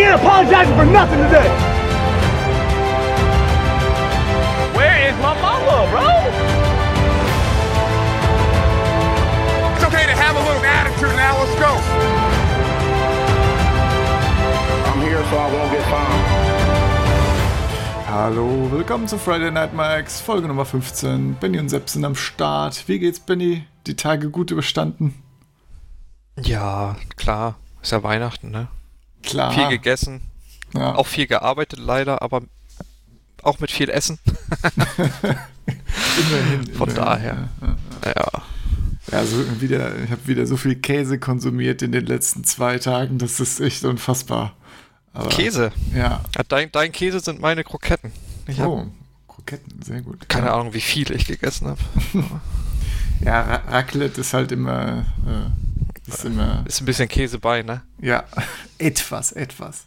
We ain't apologizing for nothing today. Where is my mama, bro? It's okay to have a little attitude now. Let's go. I'm here so I won't get fined. Hallo, willkommen zu Friday Night Max, Folge Nummer 15. Benny und Sepp sind am Start. Wie geht's, Benny? Die Tage gut überstanden? Ja, klar. Ist ja Weihnachten, ne? Klar. Viel gegessen, ja. auch viel gearbeitet leider, aber auch mit viel Essen. immerhin. Von immerhin, daher. Ja, ja. Ja. ja so wieder, ich habe wieder so viel Käse konsumiert in den letzten zwei Tagen. Das ist echt unfassbar. Aber, Käse. Ja. Ja, Dein, dein Käse sind meine Kroketten. Ich Oh, Kroketten, sehr gut. keine ja. Ahnung, wie viele ich gegessen habe. Ja, Ra Raclette ist halt immer, äh, ist immer, Ist ein bisschen Käse bei, ne? ja, etwas, etwas.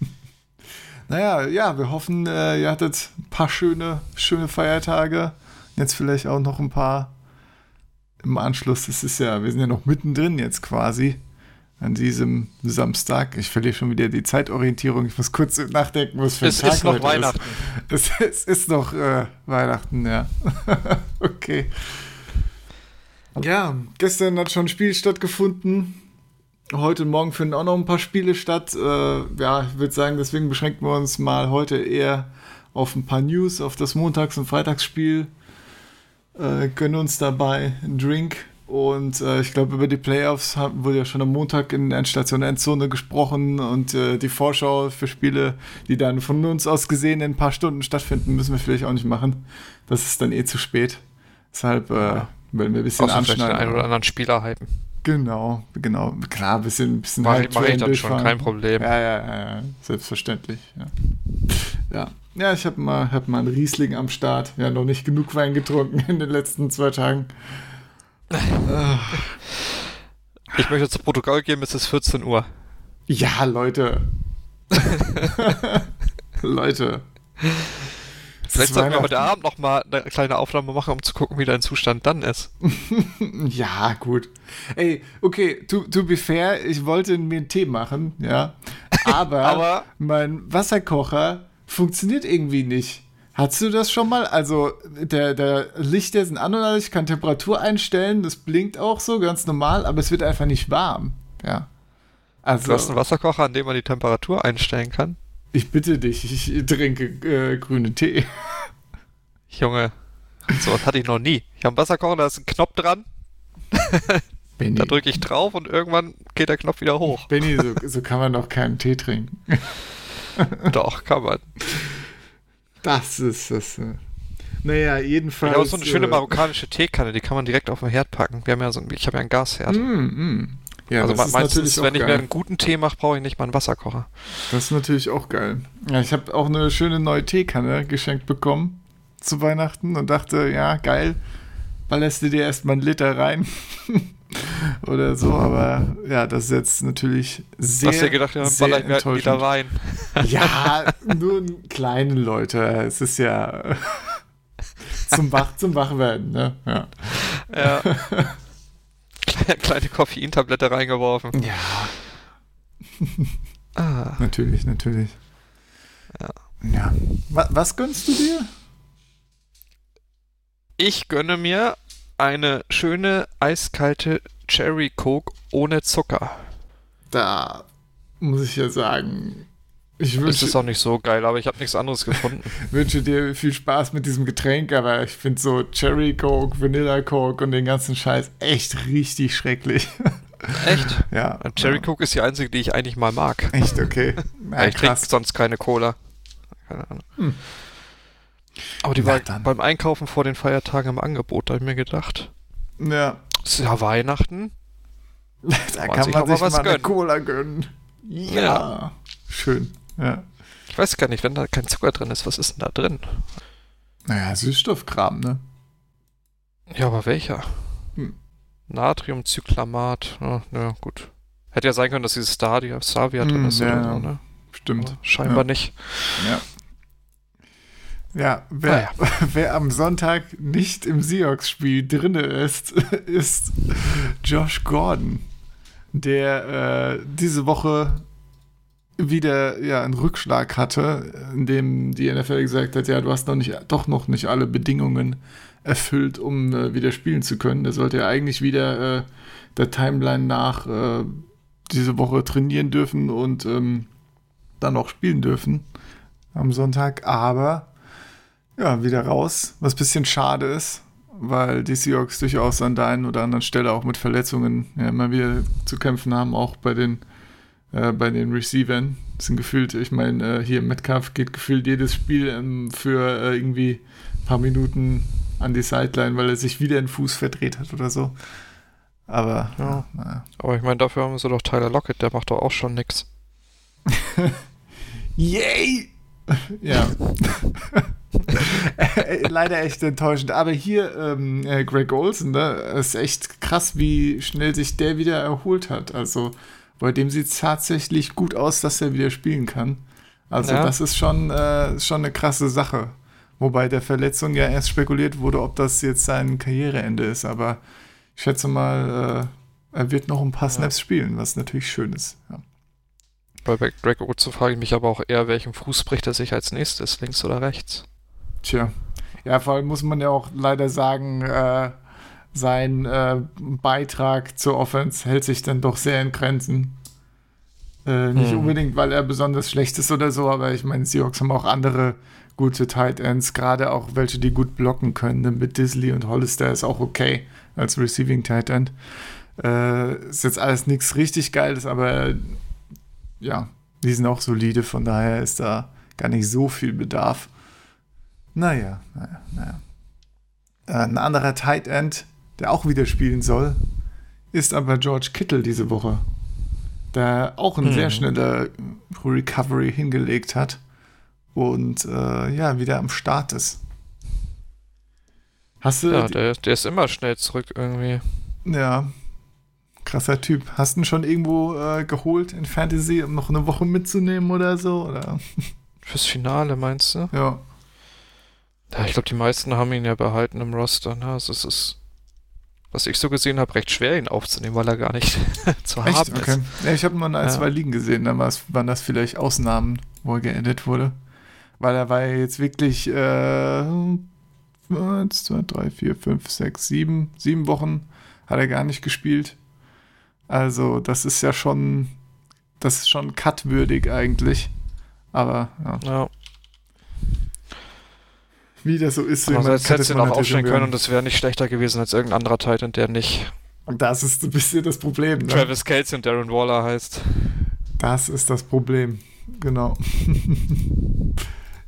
naja, ja, wir hoffen, äh, ihr hattet ein paar schöne, schöne Feiertage. Jetzt vielleicht auch noch ein paar im Anschluss. Das ist ja, wir sind ja noch mittendrin jetzt quasi an diesem Samstag. Ich verliere schon wieder die Zeitorientierung. Ich muss kurz nachdenken, was für ein Es Tag ist noch heute Weihnachten. Ist. Es, es ist noch äh, Weihnachten, ja. okay. Ja, gestern hat schon ein Spiel stattgefunden. Heute und morgen finden auch noch ein paar Spiele statt. Äh, ja, ich würde sagen, deswegen beschränken wir uns mal heute eher auf ein paar News, auf das Montags- und Freitagsspiel. Äh, gönnen uns dabei einen Drink. Und äh, ich glaube, über die Playoffs haben, wurde ja schon am Montag in Endstation Endzone gesprochen und äh, die Vorschau für Spiele, die dann von uns aus gesehen in ein paar Stunden stattfinden, müssen wir vielleicht auch nicht machen. Das ist dann eh zu spät. Deshalb äh, werden wir ein bisschen Außer vielleicht den anschneiden. einen oder anderen Spieler hypen. Genau, genau. Klar, ein bisschen, ein bisschen Mach, Hype mach ich dann schon, kein Problem. Ja, ja, ja, ja, selbstverständlich. Ja, ja. ja ich habe mal, hab mal einen Riesling am Start. Ja, noch nicht genug Wein getrunken in den letzten zwei Tagen. Ich möchte zu Protokoll geben, es ist 14 Uhr. Ja, Leute. Leute. Vielleicht sollten wir heute. Abend noch mal eine kleine Aufnahme machen, um zu gucken, wie dein Zustand dann ist. Ja, gut. Ey, okay, to, to be fair, ich wollte mir einen Tee machen, ja. Aber, Aber- mein Wasserkocher funktioniert irgendwie nicht. Hast du das schon mal? Also, der, der Lichter sind an und alles, ich kann Temperatur einstellen, das blinkt auch so, ganz normal, aber es wird einfach nicht warm. Ja. Du hast einen Also, Wasserkocher, an dem man die Temperatur einstellen kann. Ich bitte dich, ich trinke äh, grünen Tee. Junge, sowas hatte ich noch nie. Ich habe einen Wasserkocher, da ist ein Knopf dran, Benny, da drücke ich drauf und irgendwann geht der Knopf wieder hoch. Benny so, so kann man doch keinen Tee trinken. Doch, kann man. Das ist das. Äh. Naja, jedenfalls. Ich habe so eine schöne äh, marokkanische Teekanne, die kann man direkt auf den Herd packen. Wir haben ja so, ich habe ja einen Gasherd. Mm, mm. Ja, also das ist meistens, natürlich auch wenn ich mir geil. einen guten Tee mache, brauche ich nicht mal einen Wasserkocher. Das ist natürlich auch geil. Ja, ich habe auch eine schöne neue Teekanne geschenkt bekommen zu Weihnachten und dachte, ja, geil, ballerst du dir erstmal einen Liter rein. Oder so, aber ja, das ist jetzt natürlich sehr. Hast du dir gedacht, ja, baller ich mir halt einen Liter enttäuschend. Wein. Ja, nur einen kleinen Leute. Es ist ja zum Wach, zum Wachwerden, ne? Ja. Ja. Kleine, kleine Koffeintablette reingeworfen. ja. Ah, Natürlich, natürlich. Ja. Ja. Was, was gönnst du dir? ich gönne mir eine schöne eiskalte Cherry Coke ohne Zucker. Da muss ich ja sagen, ich Das wünsche, ist auch nicht so geil, aber ich habe nichts anderes gefunden. wünsche dir viel Spaß mit diesem Getränk, aber ich finde so Cherry Coke, Vanilla Coke und den ganzen Scheiß echt richtig schrecklich. Echt? ja. Cherry ja. Coke ist die einzige, die ich eigentlich mal mag. Echt, okay. Ja, ich trinke sonst keine Cola. Keine Ahnung. Hm. Aber die Na war dann. beim Einkaufen vor den Feiertagen im Angebot, da habe ich mir gedacht, Ja. es ist ja Weihnachten. Da man kann sich man auch mal sich was mal eine gönnen. Cola gönnen. Ja. Ja. Schön. Ja. Ich weiß gar nicht, wenn da kein Zucker drin ist, was ist denn da drin? Naja, Süßstoffkram, ne? Ja, aber welcher? Hm. Natriumcyclamat. Ja, ja, gut. Hätte ja sein können, dass dieses Stadia, Savia drin Hm, ist ja, oder ja. so, ne? Stimmt. Aber scheinbar ja. nicht. Ja. Ja, wer, Ah, wer am Sonntag nicht im Seahawks-Spiel drinne ist, ist Josh Gordon, der äh, diese Woche wieder ja einen Rückschlag hatte, in dem die NFL gesagt hat, ja, du hast noch nicht, doch noch nicht alle Bedingungen erfüllt, um äh, wieder spielen zu können. Der sollte ja eigentlich wieder äh, der Timeline nach äh, diese Woche trainieren dürfen und ähm, dann auch spielen dürfen am Sonntag, aber ja, wieder raus, was ein bisschen schade ist, weil die Seahawks durchaus an der einen oder anderen Stelle auch mit Verletzungen ja, immer wieder zu kämpfen haben, auch bei den äh, bei den Receivern. Das sind gefühlt, ich meine, äh, hier Metcalf geht gefühlt jedes Spiel ähm, für äh, irgendwie ein paar Minuten an die Sideline, weil er sich wieder den Fuß verdreht hat oder so. Aber, ja. naja. Aber ich meine, dafür haben sie doch Tyler Lockett, der macht doch auch schon nix. Yay! ja. Leider echt enttäuschend. Aber hier, ähm, äh, Greg Olsen, ne, ist echt krass, wie schnell sich der wieder erholt hat. Also, bei dem sieht es tatsächlich gut aus, dass er wieder spielen kann. Also, ja. das ist schon, äh, schon eine krasse Sache. Wobei der Verletzung ja erst spekuliert wurde, ob das jetzt sein Karriereende ist. Aber ich schätze mal, äh, er wird noch ein paar Snaps ja. spielen, was natürlich schön ist. Ja. Bei Greg Olsen frage ich mich aber auch eher, welchen Fuß bricht er sich als nächstes, links oder rechts? Tja. Ja, vor allem muss man ja auch leider sagen, äh, sein äh, Beitrag zur Offense hält sich dann doch sehr in Grenzen. Äh, nicht hm. unbedingt, weil er besonders schlecht ist oder so, aber ich meine, Seahawks haben auch andere gute Tight Ends, gerade auch welche, die gut blocken können. Mit Disley und Hollister ist auch okay als Receiving Tight End. Äh, ist jetzt alles nichts richtig Geiles, aber ja, die sind auch solide, von daher ist da gar nicht so viel Bedarf. Naja, naja, naja. Äh, ein anderer Tight End, der auch wieder spielen soll, ist aber George Kittle diese Woche. Der auch eine hm. sehr schnelle Recovery hingelegt hat und äh, ja, wieder am Start ist. Hast du. Ja, der, der ist immer schnell zurück irgendwie. Ja, krasser Typ. Hast du ihn schon irgendwo äh, geholt in Fantasy, um noch eine Woche mitzunehmen oder so? Oder? Fürs Finale meinst du? Ja. Ja, ich glaube, die meisten haben ihn ja behalten im Roster. Ne? Also es ist, was ich so gesehen habe, recht schwer, ihn aufzunehmen, weil er gar nicht zu Echt? haben okay. ist. Ja, ich habe mal ein, ja. zwei Ligen gesehen, dann waren das vielleicht Ausnahmen, wo er geendet wurde. Weil er war ja jetzt wirklich äh, 1, 2, 3, 4, 5, 6, 7, sieben Wochen hat er gar nicht gespielt. Also, das ist ja schon, das ist schon cutwürdig eigentlich. Aber, ja. ja. Wie das so ist. Andererseits hätte ihn auch aufstellen können und es wäre nicht schlechter gewesen als irgendein anderer Titan, der nicht. Und das ist ein bisschen das Problem. Ne? Travis Kelsey und Darren Waller heißt. Das ist das Problem. Genau.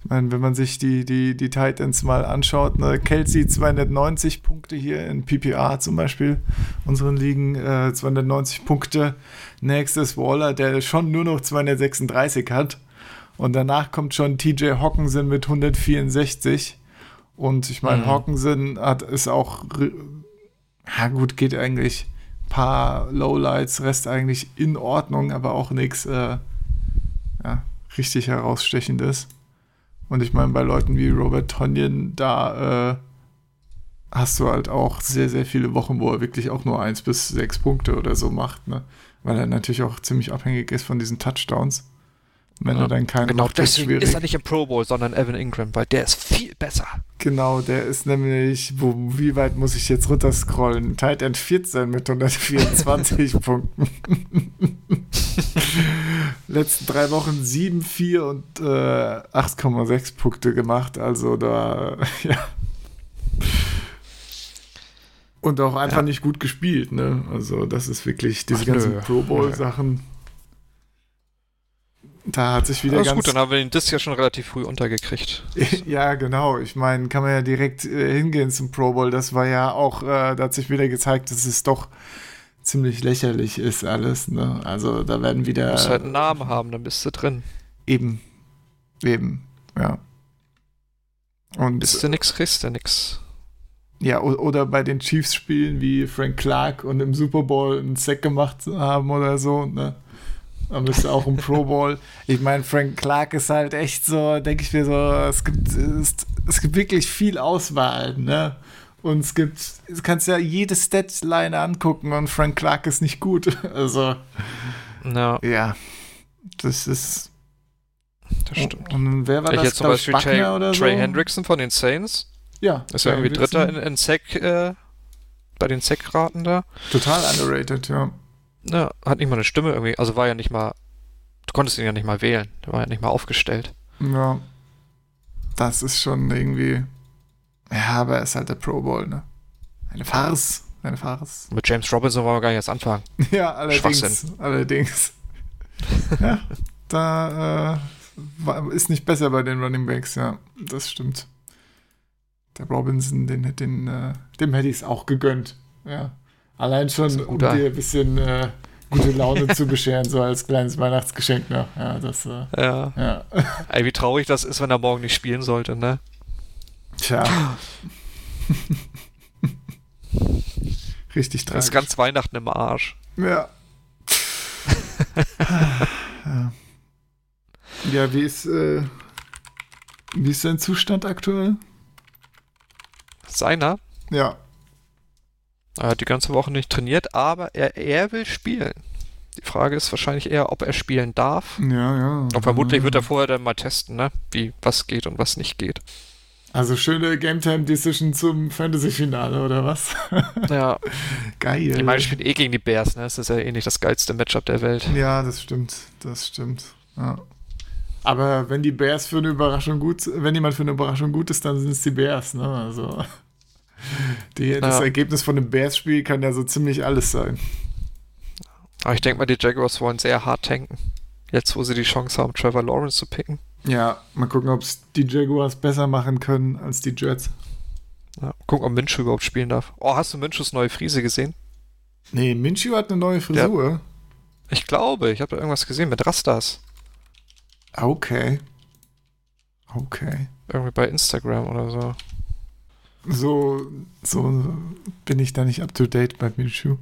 Ich meine, wenn man sich die, die, die Titans mal anschaut, ne, Kelsey 290 Punkte hier in PPA zum Beispiel, unseren Ligen, äh, 290 Punkte. Nächstes Waller, der schon nur noch 236 hat. Und danach kommt schon TJ Hawkinson mit 164. Und ich meine, mhm. Hawkinson hat, ist auch, ja gut, geht eigentlich ein paar Lowlights, Rest eigentlich in Ordnung, aber auch nichts äh, ja, richtig herausstechendes. Und ich meine, bei Leuten wie Robert Tonyan, da äh, hast du halt auch sehr, sehr viele Wochen, wo er wirklich auch nur eins bis sechs Punkte oder so macht, ne? Weil er natürlich auch ziemlich abhängig ist von diesen Touchdowns. Wenn ja, er dann keinen genau, deswegen ist, ist er nicht im Pro Bowl, sondern Evan Ingram, weil der ist viel besser. Genau, der ist nämlich, wo, wie weit muss ich jetzt runterscrollen? Tight End 14 mit 124 Punkten. Letzten drei Wochen 7, 4 und äh, 8,6 Punkte gemacht. Also da, ja. Und auch einfach ja. nicht gut gespielt, ne? Also, das ist wirklich diese Ach, ganzen nö. Pro Bowl-Sachen. Da hat sich wieder Alles ganz... gut, dann haben wir den Disc ja schon relativ früh untergekriegt. ja, genau. Ich meine, kann man ja direkt äh, hingehen zum Pro Bowl. Das war ja auch, äh, da hat sich wieder gezeigt, dass es doch ziemlich lächerlich ist alles. Ne? Also da werden wieder... Du musst halt einen Namen haben, dann bist du drin. Eben. Eben, ja. Und, bist du nix, kriegst du nix. Ja, oder bei den Chiefs spielen wie Frank Clark und im Super Bowl einen Sack gemacht haben oder so, ne? Dann bist du auch im Pro Bowl. Ich meine, Frank Clark ist halt echt so, denke ich mir so, es gibt, es, es gibt wirklich viel Auswahl, ne? Und es gibt, du kannst ja jede Statline angucken und Frank Clark ist nicht gut. Also, no. ja. Das ist. Das stimmt. Und wer war ich das? jetzt zum Beispiel Trey, oder Trey so? Hendrickson von den Saints. Ja. Ist ja irgendwie. Dritter in, in Sack, äh, bei den Sack-Raten da. Total underrated, ja. Ja, hat nicht mal eine Stimme irgendwie. Also war ja nicht mal. Du konntest ihn ja nicht mal wählen. Der war ja nicht mal aufgestellt. Ja. Das ist schon irgendwie. Ja, aber er ist halt der Pro Bowl, ne? Eine Farce. Eine Farce. Mit James Robinson wollen wir gar nicht erst anfangen. Ja, allerdings. Allerdings. ja, da äh, war, ist nicht besser bei den Running Backs, ja. Das stimmt. Der Robinson, den, den, äh, dem hätte ich es auch gegönnt. Ja. Allein schon, um dir ein bisschen äh, gute Laune zu bescheren, so als kleines Weihnachtsgeschenk noch. Ja, das, äh, Ja. ja. Ey, wie traurig das ist, wenn er morgen nicht spielen sollte, ne? Tja. Richtig Das ist ganz Weihnachten im Arsch. Ja. ja. Ja, wie ist, äh, wie ist sein Zustand aktuell? Seiner. Ja. Er hat die ganze Woche nicht trainiert, aber er, er will spielen. Die Frage ist wahrscheinlich eher, ob er spielen darf. Ja, ja. Und vermutlich wird er vorher dann mal testen, ne? Wie, was geht und was nicht geht. Also schöne Game Time Decision zum Fantasy-Finale, oder was? Ja. Geil. Ich meine, spielen eh gegen die Bears, ne? Das ist ja eh nicht das geilste Matchup der Welt. Ja, das stimmt. Das stimmt. Ja. Aber wenn die Bears für eine Überraschung gut, wenn jemand für eine Überraschung gut ist, dann sind es die Bears, ne? Also die, das Ja. Ergebnis von einem Bears-Spiel kann ja so ziemlich alles sein. Aber ich denke mal, die Jaguars wollen sehr hart tanken. Jetzt, wo sie die Chance haben, Trevor Lawrence zu picken. Ja, mal gucken, ob es die Jaguars besser machen können als die Jets. Ja, gucken, ob Minshew überhaupt spielen darf. Oh, hast du Minshews neue Friese gesehen? Nee, Minshew hat eine neue Frisur. Ich glaube, ich habe da irgendwas gesehen mit Rastas. Okay. Okay. Irgendwie bei Instagram oder so. So, so bin ich da nicht up to date bei Minshew.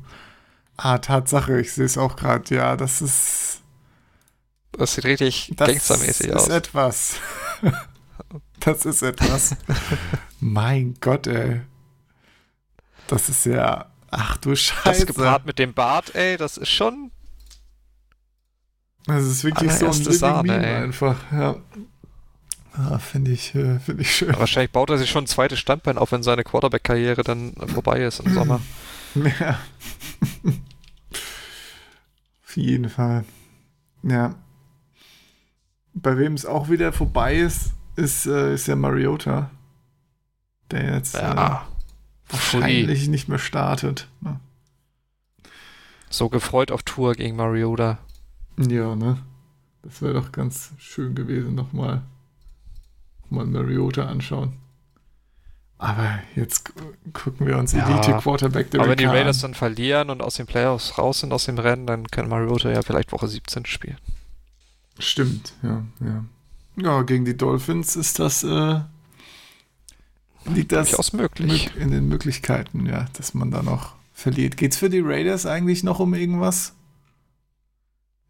Ah, Tatsache, ich sehe es auch gerade. Ja, das ist. Das sieht richtig Das gangstermäßig ist aus. etwas. das ist etwas. mein Gott, ey. Das ist ja. Ach du Das Scheiße. gepaart mit dem Bart, ey, das ist schon. Das ist wirklich so ein Living Sahne, Meme ey. einfach. Ja. Ah, Finde ich, äh, finde ich schön. Wahrscheinlich baut er sich schon ein zweites Standbein auf, wenn seine Quarterback-Karriere dann vorbei ist im Sommer. Ja. Auf jeden Fall. Ja. Bei wem es auch wieder vorbei ist, ist, äh, ist ja Mariota. Der jetzt äh, Ja. wahrscheinlich nicht mehr startet. Ne? So gefreut auf Tour gegen Mariota. Ja, ne? Das wäre doch ganz schön gewesen, nochmal mal Mariota anschauen. Aber jetzt gu- gucken wir uns Ja. Elite Quarterback Aber wenn die Raiders an. dann verlieren und aus den Playoffs raus sind, aus dem Rennen, dann kann Mariota ja vielleicht Woche 17 spielen. Stimmt, ja, ja. Ja, gegen die Dolphins ist das, äh, liegt das Durchaus möglich. mög- in den Möglichkeiten, ja, dass man da noch verliert. Geht's für die Raiders eigentlich noch um irgendwas?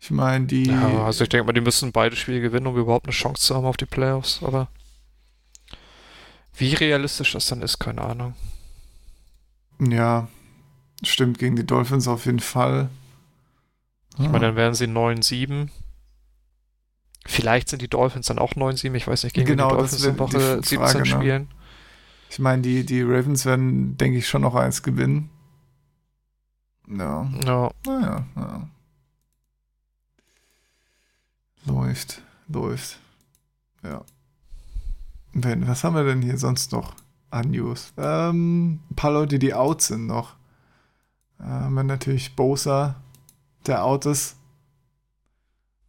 Ich meine, die. Ja, also ich denke mal, die müssen beide Spiele gewinnen, um überhaupt eine Chance zu haben auf die Playoffs, aber wie realistisch das dann ist, keine Ahnung. Ja, stimmt, gegen die Dolphins auf jeden Fall. Ich meine, dann wären sie 9-7. Vielleicht sind die Dolphins dann auch 9-7, ich weiß nicht, gegen Genau, die Dolphins in die Woche Frage, 17 ne? spielen. Ich meine, die, die Ravens werden, denke ich, schon noch eins gewinnen. Ja, Ja, naja, ja. Läuft, läuft. Ja. Wenn, was haben wir denn hier sonst noch an News? Ähm, ein paar Leute, die out sind noch. Äh, haben wir natürlich Bosa, der out ist.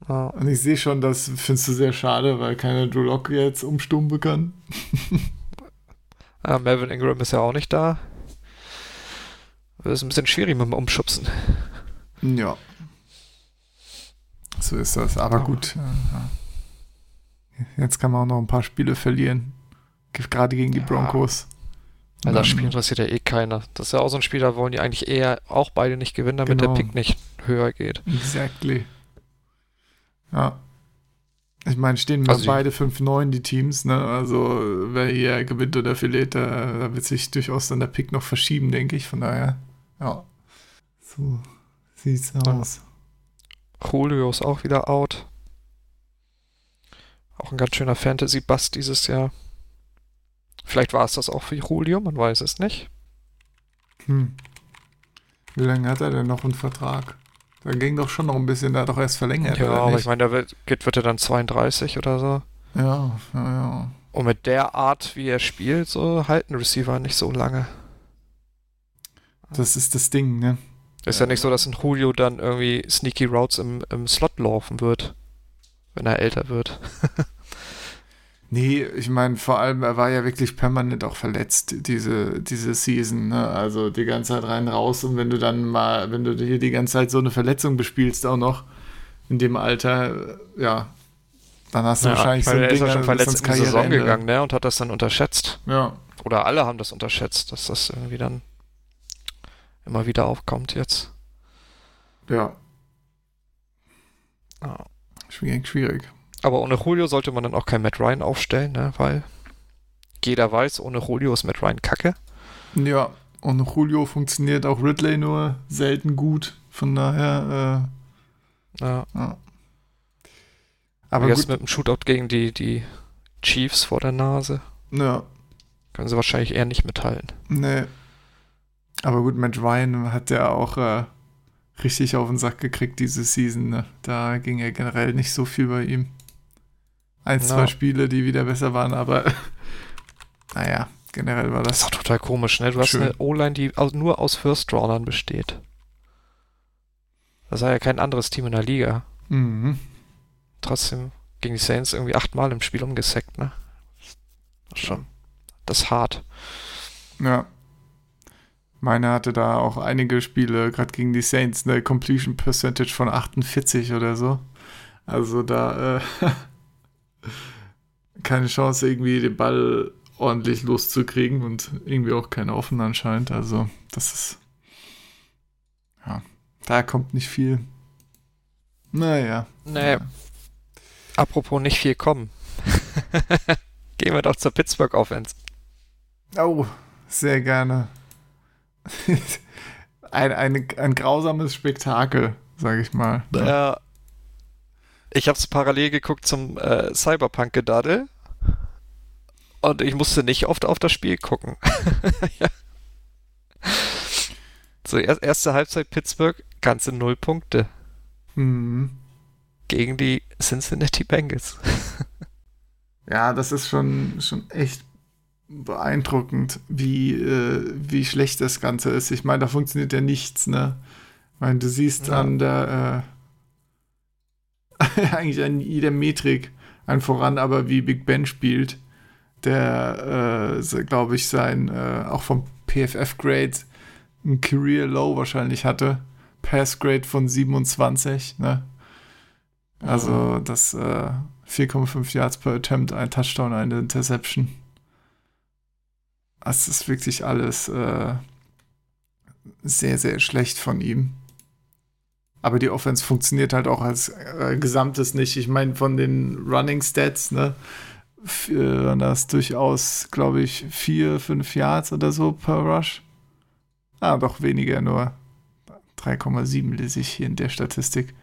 ja. Und ich sehe schon, das findest du sehr schade, weil keiner Drew Lock jetzt umstummen kann. Ah, Melvin Ingram ist ja auch nicht da. Das ist ein bisschen schwierig mit dem Umschubsen. Ja. So ist das. Aber gut. äh, ja. Jetzt kann man auch noch ein paar Spiele verlieren. Gerade gegen die Ja. Broncos. Weil das Spiel interessiert ja eh keiner. Das ist ja auch so ein Spiel, da wollen die eigentlich eher auch beide nicht gewinnen, damit Genau. der Pick nicht höher geht. Exactly. Ja. Ich meine, stehen Also beide 5-9 die Teams, ne? Also wer hier gewinnt oder verliert, da, da wird sich durchaus dann der Pick noch verschieben, denke ich. Von daher, ja. So sieht's aus. Julio ist auch wieder out. Auch ein ganz schöner Fantasy-Bust dieses Jahr. Vielleicht war es das auch für Julio, man weiß es nicht. Hm. Wie lange hat er denn noch einen Vertrag? Da ging doch schon noch ein bisschen, da hat doch erst verlängert. Ja, aber ich meine, da wird, wird er dann 32 oder so. Ja, ja, ja. Und mit der Art, wie er spielt, so halten Receiver nicht so lange. Das ist das Ding, ne? Ist ja, ja nicht so, dass ein Julio dann irgendwie Sneaky Routes im, im Slot laufen wird, wenn er älter wird. Nee, ich meine, vor allem, er war ja wirklich permanent auch verletzt, diese, diese Season, ne? Also die ganze Zeit rein, raus und wenn du dann mal, wenn du hier die ganze Zeit so eine Verletzung bespielst, auch noch in dem Alter, ja, dann hast du ja, wahrscheinlich so ein Er ist ja schon verletzt in die Saison gegangen, ne? Und hat das dann unterschätzt. Ja. Oder alle haben das unterschätzt, dass das irgendwie dann immer wieder aufkommt jetzt. Ja. Ah. Schwierig. Aber ohne Julio sollte man dann auch kein Matt Ryan aufstellen, ne? weil jeder weiß, ohne Julio ist Matt Ryan kacke. Ja, ohne Julio funktioniert auch Ridley nur selten gut. Von daher, äh, ja. ja. Aber jetzt mit dem Shootout gegen die, die Chiefs vor der Nase. Ja. Können sie wahrscheinlich eher nicht mithalten. Nee. Aber gut, Matt Ryan hat ja auch äh, richtig auf den Sack gekriegt diese Season. Ne? Da ging ja generell nicht so viel bei ihm ein, zwei ja. Spiele, die wieder besser waren, aber naja, generell war das. Das ist doch total komisch, ne? Du schön. hast eine O-Line, die nur aus First-Roundern besteht. Das war ja kein anderes Team in der Liga. Mhm. Trotzdem gegen die Saints irgendwie achtmal im Spiel umgesackt, ne? Das schon. Das ist hart. Ja. Meine hatte da auch einige Spiele, gerade gegen die Saints, eine Completion Percentage von 48 oder so. Also da, äh, keine Chance, irgendwie den Ball ordentlich loszukriegen und irgendwie auch keine offen anscheinend. Also, das ist. Ja, da kommt nicht viel. Naja. Nee. Apropos nicht viel kommen. Gehen wir doch zur Pittsburgh Offense. Oh, sehr gerne. ein, ein, ein grausames Spektakel, sag ich mal. Ja, ich habe es parallel geguckt zum äh, Cyberpunk-Gedaddel. Und ich musste nicht oft auf das Spiel gucken. ja. So, er, erste Halbzeit Pittsburgh, ganze null Punkte. Mhm. Gegen die Cincinnati Bengals. ja, das ist schon, schon echt beeindruckend, wie, äh, wie schlecht das Ganze ist. Ich meine, da funktioniert ja nichts, ne? Ich meine, du siehst ja. an der äh, eigentlich an jeder Metrik ein voran, aber wie Big Ben spielt, der, äh, glaube ich, sein, äh, auch vom PFF-Grade ein Career Low wahrscheinlich hatte. Pass-Grade von 27, ne? Also, das äh, 4,5 Yards per Attempt, ein Touchdown, eine Interception. Das ist wirklich alles äh, sehr, sehr schlecht von ihm. Aber die Offense funktioniert halt auch als äh, Gesamtes nicht. Ich meine, von den Running Stats, ne, waren das durchaus, glaube ich, vier, fünf Yards oder so per Rush. Ah, doch weniger nur. 3,7 lese ich hier in der Statistik.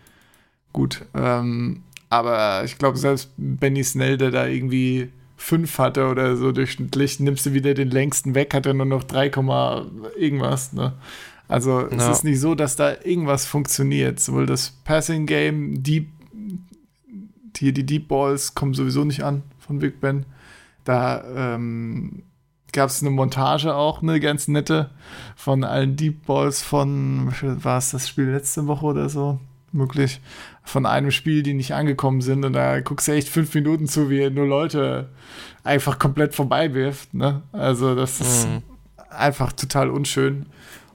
Gut, ähm, aber ich glaube, selbst Benny Snell, der da irgendwie 5 hatte oder so durchschnittlich, nimmst du wieder den längsten weg, hat er nur noch 3, irgendwas. Ne? Also no. es ist nicht so, dass da irgendwas funktioniert. Sowohl das Passing Game, Deep, hier die Deep Balls kommen sowieso nicht an von Big Ben. Da ähm, gab es eine Montage auch, eine ganz nette, von allen Deep Balls von, war es das Spiel letzte Woche oder so? Möglich. Von einem Spiel, die nicht angekommen sind. Und da guckst du echt fünf Minuten zu, wie er nur Leute einfach komplett vorbei wirft. Ne? Also, das ist mhm. einfach total unschön.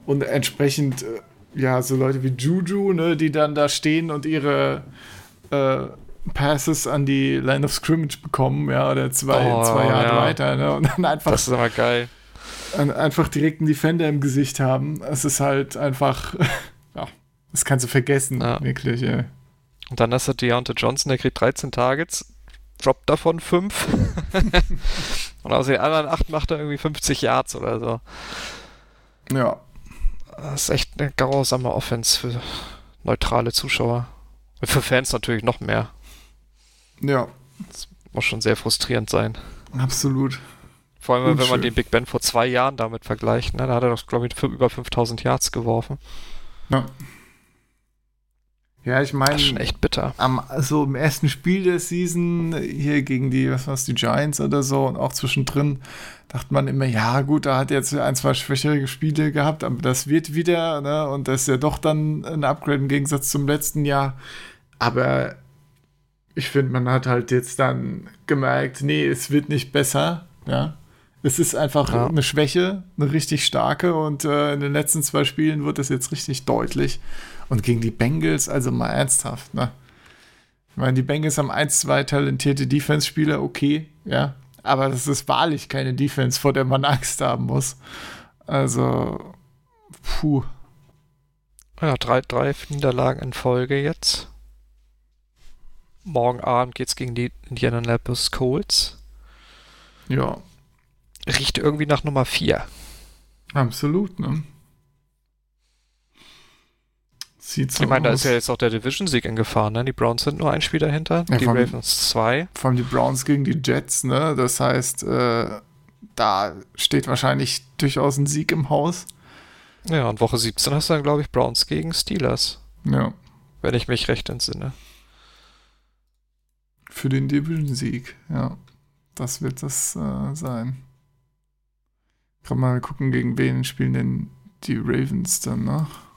Und entsprechend, äh, ja, so Leute wie Juju, ne, die dann da stehen und ihre äh, Passes an die Line of Scrimmage bekommen, ja, oder zwei, oh, zwei Jahre ja. weiter, ne, und dann einfach. Das ist aber geil. Einfach direkt einen Defender im Gesicht haben. Es ist halt einfach, ja, das kannst du vergessen, ja. wirklich, ja. Und dann hast du Deontay Johnson, der kriegt 13 Targets, droppt davon 5. und aus den anderen 8 macht er irgendwie 50 Yards oder so. Ja. Das ist echt eine grausame Offense für neutrale Zuschauer. Für Fans natürlich noch mehr. Ja. muss schon sehr frustrierend sein. Absolut. Vor allem, Unschön. wenn man den Big Ben vor zwei Jahren damit vergleicht. Ne? Da hat er doch, glaube ich, über 5000 Yards geworfen. Ja. Ja, ich meine. schon echt bitter. Am, so im ersten Spiel der Season, hier gegen die, was war's, die Giants oder so und auch zwischendrin, dachte man immer, ja, gut, da hat er jetzt ein, zwei schwächere Spiele gehabt, aber das wird wieder, ne? Und das ist ja doch dann ein Upgrade im Gegensatz zum letzten Jahr. Aber ich finde, man hat halt jetzt dann gemerkt, nee, es wird nicht besser, ja. Es ist einfach ja. eine Schwäche, eine richtig starke und äh, in den letzten zwei Spielen wird es jetzt richtig deutlich. Und gegen die Bengals, also mal ernsthaft, ne? Ich meine, die Bengals haben ein, zwei talentierte Defense-Spieler, okay, ja. Aber das ist wahrlich keine Defense, vor der man Angst haben muss. Also, puh. Ja, drei, drei Niederlagen in Folge jetzt. Morgen Abend geht's gegen die Indianapolis Colts. Ja. Riecht irgendwie nach Nummer 4. Absolut, ne? Sieht so Ich meine, da ist ja jetzt auch der Division-Sieg in Gefahr, ne? Die Browns sind nur ein Spiel dahinter, ja, die Ravens zwei. Vor allem die Browns gegen die Jets, ne? Das heißt, äh, da steht wahrscheinlich durchaus ein Sieg im Haus. Ja, und Woche 17 hast du dann, glaube ich, Browns gegen Steelers. Ja. Wenn ich mich recht entsinne. Für den Division-Sieg, ja. Das wird das äh, sein. Kann mal gucken, gegen wen spielen denn die Ravens dann noch.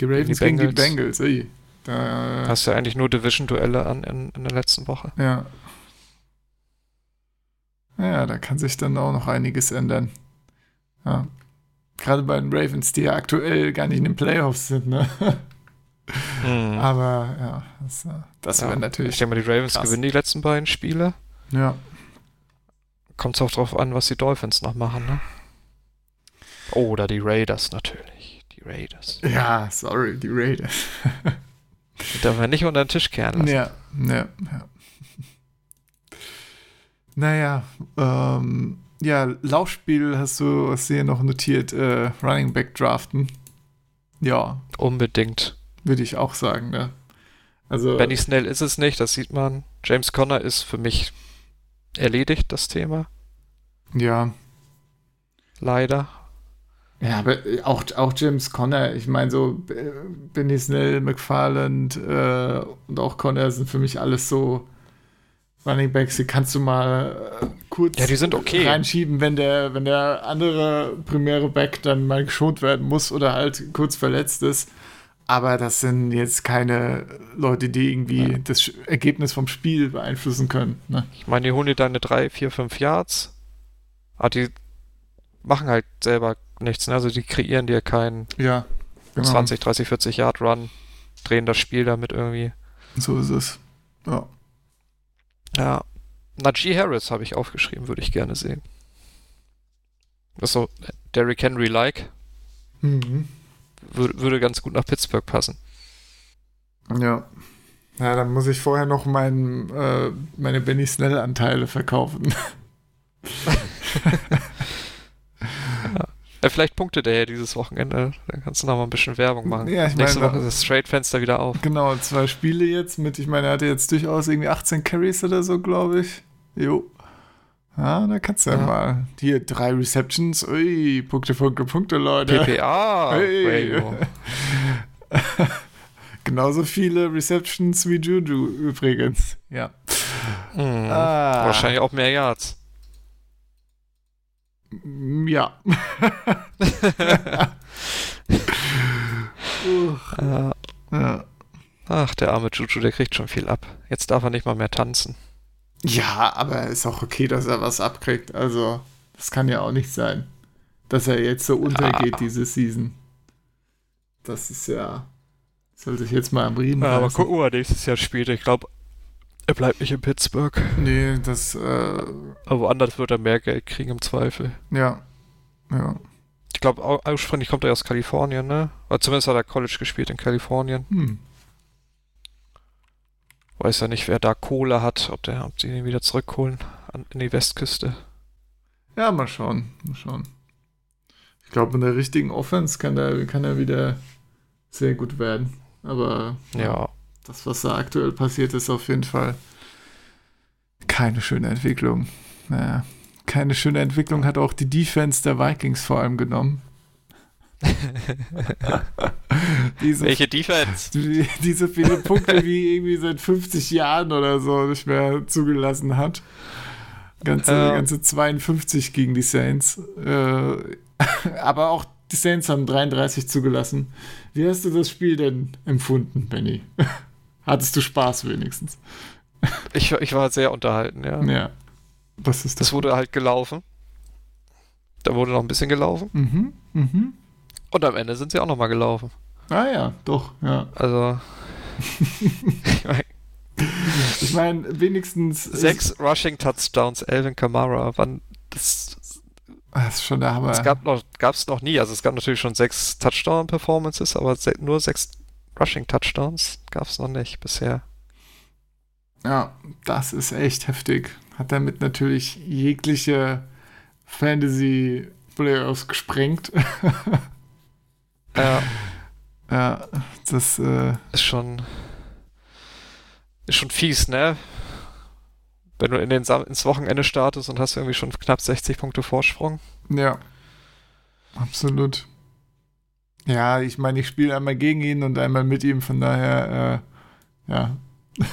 Die Ravens gegen die Bengals. Gegen die Bengals. Da, Hast ja eigentlich nur Division-Duelle an in, in der letzten Woche. Ja. Ja, da kann sich dann auch noch einiges ändern. Ja. Gerade bei den Ravens, die ja aktuell gar nicht in den Playoffs sind, ne? Mhm. Aber ja, das, äh, das ja, wäre natürlich. Ich denke mal, die Ravens krass. gewinnen die letzten beiden Spiele. Ja. Kommt es auch drauf an, was die Dolphins noch machen, ne? Oder die Raiders natürlich. Die Raiders. Ja, sorry, die Raiders. darf man nicht unter den Tisch kehren lassen. Ja, ja, ja. Naja, ähm, ja, Laufspiel hast du, hast du hier noch notiert, äh, Running Back draften. Ja. Unbedingt. Würde ich auch sagen, ne? Also. Benny Snell ist es nicht, das sieht man. James Conner ist für mich erledigt, das Thema. Ja. Leider. Ja, aber auch, auch James Conner, ich meine, so äh, Benny Snell, McFarland äh, und auch Conner sind für mich alles so Running Backs, die kannst du mal äh, kurz ja, die sind okay. reinschieben, wenn der, wenn der andere primäre Back dann mal geschont werden muss oder halt kurz verletzt ist. Aber das sind jetzt keine Leute, die irgendwie ja. das Ergebnis vom Spiel beeinflussen können. Ne? Ich meine, die holen dir deine 3, 4, 5 Yards. Aber die machen halt selber nichts. Ne? Also die kreieren dir keinen ja, genau. 20, 30, 40 Yard Run, drehen das Spiel damit irgendwie. So ist es. Ja. Ja. Najee Harris habe ich aufgeschrieben, würde ich gerne sehen. Das ist so Derrick Henry-like. Mhm würde, würde ganz gut nach Pittsburgh passen. Ja. Ja, dann muss ich vorher noch mein, äh, meine Benny Snell-Anteile verkaufen. ja. Vielleicht punktet er ja dieses Wochenende. Dann kannst du noch mal ein bisschen Werbung machen. Ja, ich Nächste meine, Woche ist das Trade-Fenster wieder auf. Genau, zwei Spiele jetzt mit, ich meine, er hatte jetzt durchaus irgendwie 18 Carries oder so, glaube ich. Jo. Ja, da kannst du ja, ja mal. Hier, drei Receptions. Ui, Punkte, Punkte, Punkte, Leute. PPA. Hey. Genauso viele Receptions wie Juju übrigens. Ja. Hm, ah. Wahrscheinlich auch mehr Yards. Ja. uh. ja. Ach, der arme Juju, der kriegt schon viel ab. Jetzt darf er nicht mal mehr tanzen. Ja, aber ist auch okay, dass er was abkriegt. Also, das kann ja auch nicht sein, dass er jetzt so untergeht, ah. diese Season. Das ist ja. Sollte ich jetzt mal am Riemen. Ja, aber gucken wir nächstes Jahr spielt. Ich glaube, er bleibt nicht in Pittsburgh. Nee, das. Äh, aber woanders wird er mehr Geld kriegen im Zweifel. Ja. Ja. Ich glaube, ursprünglich kommt er aus Kalifornien, ne? Oder zumindest hat er College gespielt in Kalifornien. Hm. Weiß ja nicht, wer da Kohle hat, ob, der, ob sie ihn wieder zurückholen an, in die Westküste. Ja, mal schauen. Mal schauen. Ich glaube, in der richtigen Offense kann er, kann er wieder sehr gut werden. Aber ja. Das, was da aktuell passiert, ist auf jeden Fall Keine schöne Entwicklung. Naja, keine schöne Entwicklung hat auch die Defense der Vikings vor allem genommen. diese, Welche Defense? die, die so viele Punkte wie irgendwie seit 50 Jahren oder so nicht mehr zugelassen hat. Ganze, Ja. ganze 52 gegen die Saints. Äh, aber auch die Saints haben 33 zugelassen. Wie hast du das Spiel denn empfunden, Benny? Hattest du Spaß wenigstens? Ich, ich war sehr unterhalten, ja. Ja. Das ist das. Es wurde halt gelaufen. Da wurde noch ein bisschen gelaufen. Mhm, mhm. Und am Ende sind sie auch nochmal gelaufen. Ah ja, doch, ja. Also. ich mein, Ich meine, wenigstens. sechs Rushing Touchdowns, Alvin Kamara. Wann, das Das ist schon der Hammer. es gab noch, gab's noch nie. Also es gab natürlich schon sechs Touchdown-Performances, aber se nur sechs Rushing Touchdowns gab es noch nicht bisher. Ja, das ist echt heftig. Hat damit natürlich jegliche Fantasy-Playoffs gesprengt. Ja, ja, das, äh, ist schon. Ist schon fies, ne? Wenn du in den Sam ins Wochenende startest und hast irgendwie schon knapp 60 Punkte Vorsprung. ja, absolut. Ja, ich meine, ich spiele einmal gegen ihn und einmal mit ihm, von daher, äh, ja,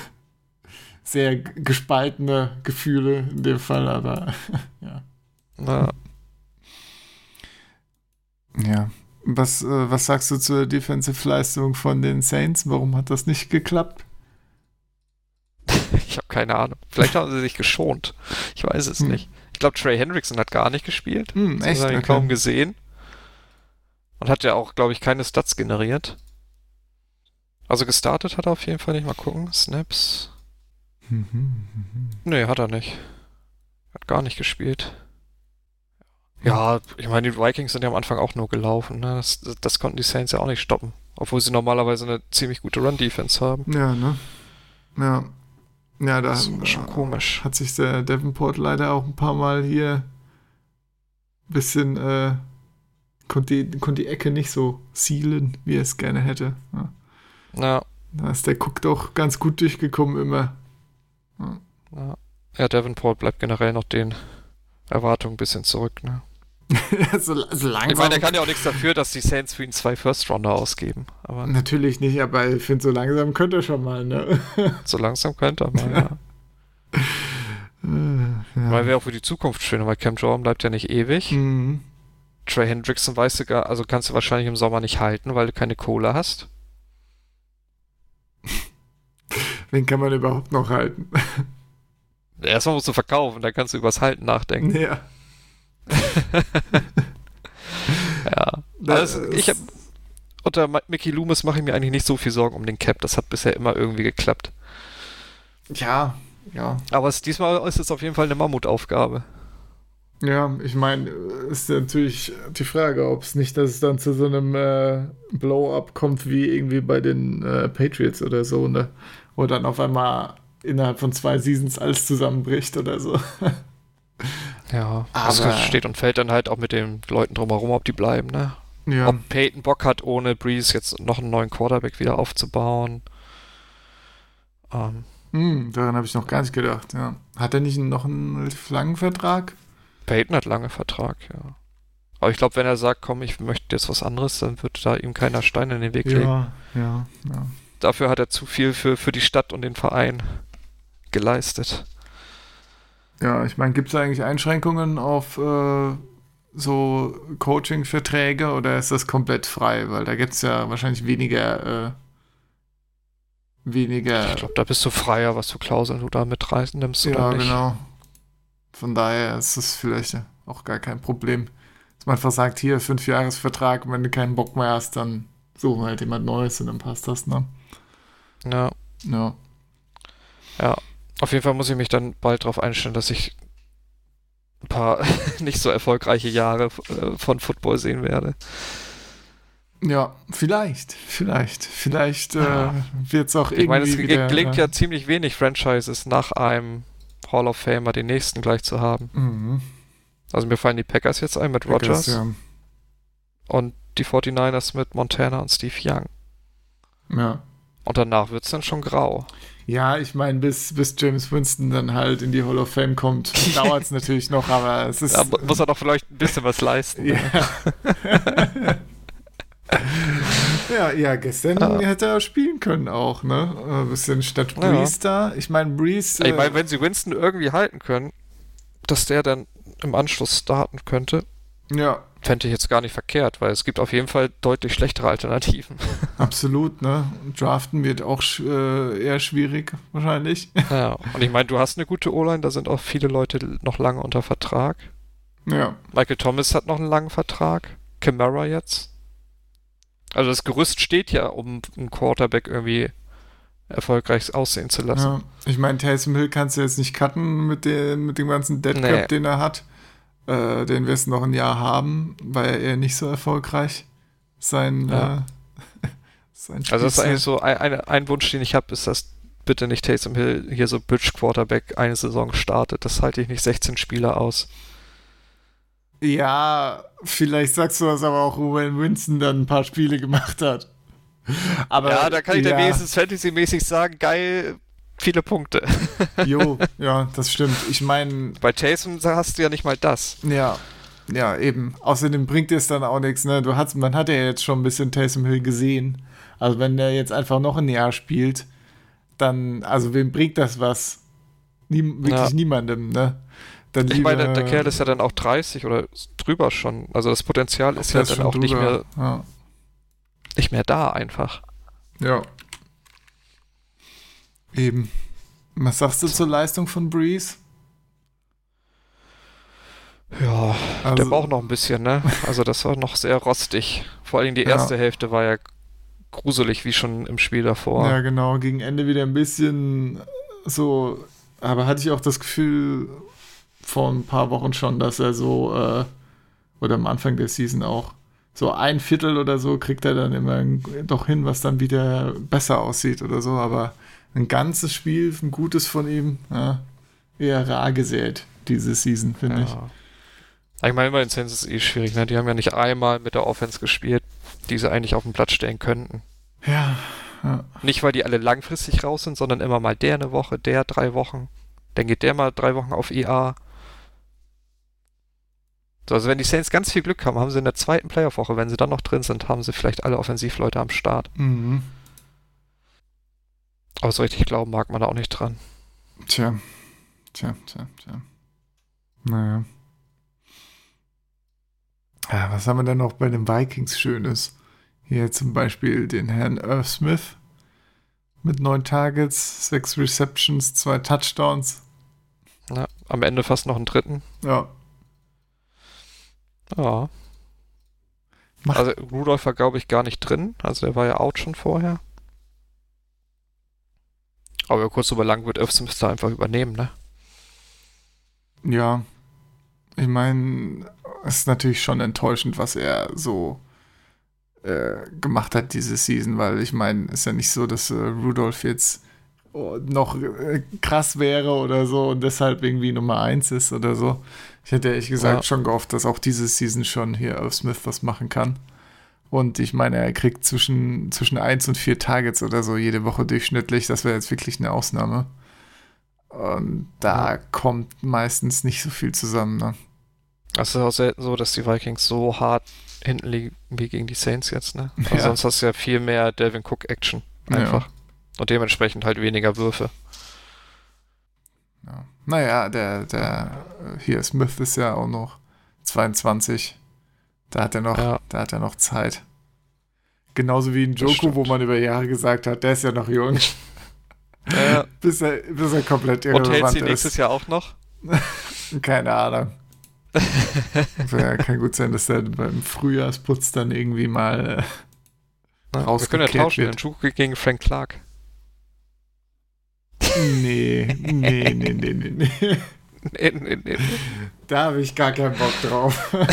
sehr gespaltene Gefühle in dem Fall, aber ja. Na, Ja. Was, äh, was sagst du zur Defensive-Leistung von den Saints? Warum hat das nicht geklappt? ich habe keine Ahnung. Vielleicht haben sie sich geschont. Ich weiß es Hm. nicht. Ich glaube, Trey Hendrickson hat gar nicht gespielt. Hm, echt? habe ich Okay. kaum gesehen. Und hat ja auch, glaube ich, keine Stats generiert. Also gestartet hat er auf jeden Fall nicht. Mal gucken. Snaps. Mhm. Nee, hat er nicht. Hat gar nicht gespielt. Ja, ich meine, die Vikings sind ja am Anfang auch nur gelaufen. Ne? Das, das konnten die Saints ja auch nicht stoppen. Obwohl sie normalerweise eine ziemlich gute Run-Defense haben. Ja, ne? Ja. Ja, da Das ist schon komisch. hat sich der Davenport leider auch ein paar Mal hier ein bisschen, äh, konnte die, konnte die Ecke nicht so sealen, wie er es gerne hätte. Ja. Ja, Da ist der Cook doch ganz gut durchgekommen immer. ja. ja, Davenport bleibt generell noch den Erwartungen ein bisschen zurück. Ne? so, so langsam. Ich meine, er kann ja auch nichts dafür, dass die Saints für ihn zwei First-Rounder ausgeben. Aber Natürlich nicht, aber ich finde, so langsam könnte er schon mal, ne? so langsam könnte er mal, ja. Äh, ja. Weil wäre auch für die Zukunft schön, weil Cam Jordan bleibt ja nicht ewig. Mhm. Trey Hendrickson weißt du gar, also kannst du wahrscheinlich im Sommer nicht halten, weil du keine Kohle hast. Wen kann man überhaupt noch halten? Erstmal musst du verkaufen, dann kannst du übers Halten nachdenken. ja. Ja. Das Also, ich hab, unter Mickey Loomis mache ich mir eigentlich nicht so viel Sorgen um den Cap. Das hat bisher immer irgendwie geklappt. Ja, ja. Aber es, diesmal ist es auf jeden Fall eine Mammutaufgabe. Ja, ich meine, ist natürlich die Frage, ob es nicht, dass es dann zu so einem äh, Blow-up kommt wie irgendwie bei den äh, Patriots oder so, ne? Wo dann auf einmal innerhalb von zwei Seasons alles zusammenbricht oder so. Ja, Aber- das steht und fällt dann halt auch mit den Leuten drumherum, ob die bleiben, ne? Ja. Ob Peyton Bock hat, ohne Breeze jetzt noch einen neuen Quarterback wieder aufzubauen. Ähm, Hm, daran habe ich noch gar nicht gedacht, ja. Hat er nicht noch einen relativ langen Vertrag? Peyton hat lange Vertrag, ja. Aber ich glaube, wenn er sagt, komm, ich möchte jetzt was anderes, dann wird da ihm keiner Stein in den Weg legen. ja, ja. Dafür hat er zu viel für, für die Stadt und den Verein geleistet. Ja, ich meine, gibt es eigentlich Einschränkungen auf äh, so Coaching-Verträge oder ist das komplett frei? Weil da gibt es ja wahrscheinlich weniger, äh, weniger. Ich glaube, da bist du freier, was für Klauseln du da mit reisen nimmst ja, oder nicht. genau. Von daher ist es vielleicht auch gar kein Problem. Dass man einfach sagt, hier, fünf Jahresvertrag, und wenn du keinen Bock mehr hast, dann suchen wir halt jemand Neues und dann passt das, ne? Ja, Ja. ja. Auf jeden Fall muss ich mich dann bald darauf einstellen, dass ich ein paar nicht so erfolgreiche Jahre äh, von Football sehen werde. Ja, vielleicht, vielleicht. Vielleicht äh, Ja. wird es auch irgendwie Ich meine, es wieder, gelingt äh, ja ziemlich wenig Franchises nach einem Hall of Famer den nächsten gleich zu haben. Mhm. Also mir fallen die Packers jetzt ein mit Rogers Ja. und die 49ers mit Montana und Steve Young. ja. Und danach wird es dann schon grau. Ja, ich meine, bis, bis James Winston dann halt in die Hall of Fame kommt, dauert es natürlich noch, aber es ist. Mu- muss er doch vielleicht ein bisschen was leisten. Ja. ja, ja, gestern Ja. hätte er spielen können auch, ne? Ein bisschen statt Ja. Breeze da. Ich meine, Breeze. Ich äh, meine, wenn sie Winston irgendwie halten können, dass der dann im Anschluss starten könnte, ja, fände ich jetzt gar nicht verkehrt, weil es gibt auf jeden Fall deutlich schlechtere Alternativen. absolut, ne? Draften wird auch äh, eher schwierig, wahrscheinlich. ja, und ich meine, du hast eine gute O-Line, da sind auch viele Leute noch lange unter Vertrag. ja. Michael Thomas hat noch einen langen Vertrag. Camara jetzt. Also das Gerüst steht ja, um einen Quarterback irgendwie erfolgreich aussehen zu lassen. Ja, ich meine, Taysom Hill kannst du jetzt nicht cutten mit dem, mit dem ganzen Dead Cap, Nee. den er hat. Äh, den wirst du noch ein Jahr haben, weil er eher nicht so erfolgreich sein, Ja. äh, sein Also das ist eigentlich so ein, ein, ein Wunsch, den ich habe, ist, dass bitte nicht Taysom Hill hier so Bridge Quarterback eine Saison startet. Das halte ich nicht 16 Spieler aus. Ja, vielleicht sagst du das aber auch, wenn Winston dann ein paar Spiele gemacht hat. Aber, ja, da kann ich ja, dann wenigstens Fantasy-mäßig sagen, geil, viele Punkte. Jo, ja, das stimmt. Ich meine, Bei Taysom hast du ja nicht mal das. ja, ja, eben. Außerdem bringt es dann auch nichts, ne? Du hast, man hat ja jetzt schon ein bisschen Taysom Hill gesehen. Also wenn der jetzt einfach noch ein Jahr spielt, dann, also wem bringt das was? Nie, wirklich Ja. niemandem, ne? Dann Ich meine, der Kerl ist ja dann auch 30 oder drüber schon. Also das Potenzial ist ja ist dann auch nicht mehr. Ja. nicht mehr da einfach. Ja. Eben. Was sagst du zur Leistung von Breeze? Ja, Also- der braucht noch ein bisschen, ne? Also das war noch sehr rostig. Vor allem die Ja. erste Hälfte war ja gruselig, wie schon im Spiel davor. Ja, genau. Gegen Ende wieder ein bisschen so. Aber hatte ich auch das Gefühl vor ein paar Wochen schon, dass er so, äh, oder am Anfang der Season auch, so ein Viertel oder so kriegt er dann immer doch hin, was dann wieder besser aussieht oder so. Aber ein ganzes Spiel, ein gutes von ihm, ja, eher rar gesät, diese Season, finde ich. Ja. Ich meine, bei den Saints ist es eh schwierig, ne? Die haben ja nicht einmal mit der Offense gespielt, die sie eigentlich auf den Platz stellen könnten. Ja, ja. Nicht, weil die alle langfristig raus sind, sondern immer mal der eine Woche, der drei Wochen. Dann geht der mal drei Wochen auf IA. So, also wenn die Saints ganz viel Glück haben, haben sie in der zweiten Playoff-Woche, wenn sie dann noch drin sind, haben sie vielleicht alle Offensivleute am Start. Mhm. Aber so richtig glauben mag man da auch nicht dran. Tja, tja, tja, tja. Naja. Ja, was haben wir denn noch bei den Vikings Schönes? Hier zum Beispiel den Herrn Irv Smith mit neun Targets, sechs Receptions, zwei Touchdowns. Ja, am Ende fast noch einen dritten. Ja, Ja. Macht- Also Rudolph war, glaube ich, gar nicht drin. Also der war ja out schon vorher. Aber über kurz oder lang wird Smith da einfach übernehmen, ne? ja. Ich meine, es ist natürlich schon enttäuschend, was er so äh, gemacht hat diese Season, weil ich meine, ist ja nicht so, dass äh, Rudolph jetzt noch äh, krass wäre oder so und deshalb irgendwie Nummer eins ist oder so. Ich hätte ehrlich gesagt Ja. schon gehofft, dass auch diese Season schon hier auf Smith was machen kann. Und ich meine, er kriegt zwischen, zwischen 1 und 4 Targets oder so jede Woche durchschnittlich. Das wäre jetzt wirklich eine Ausnahme. Und da kommt meistens nicht so viel zusammen. Ne? Es ist auch selten so, dass die Vikings so hart hinten liegen wie gegen die Saints jetzt, ne? Also Ja. sonst hast du ja viel mehr Devin Cook Action Ja. Und dementsprechend halt weniger Würfe. Ja. Naja, der, der äh, hier Smith ist ja auch noch 22. Da hat er noch, Ja. da hat er noch Zeit. Genauso wie ein Das Joku, wo man über Jahre gesagt hat, der ist ja noch jung, Ja. bis er, bis er komplett Und hält sie irrelevant nächstes ist. Jahr auch noch? Keine Ahnung. ja, kann gut sein, dass der beim Frühjahrsputz dann irgendwie mal. Ja, wir können ja tauschen. wird. Njoku gegen Frank Clark. Nee, nee, nee, nee, nee, nee. Nee, nee, nee. Da habe ich gar keinen Bock drauf.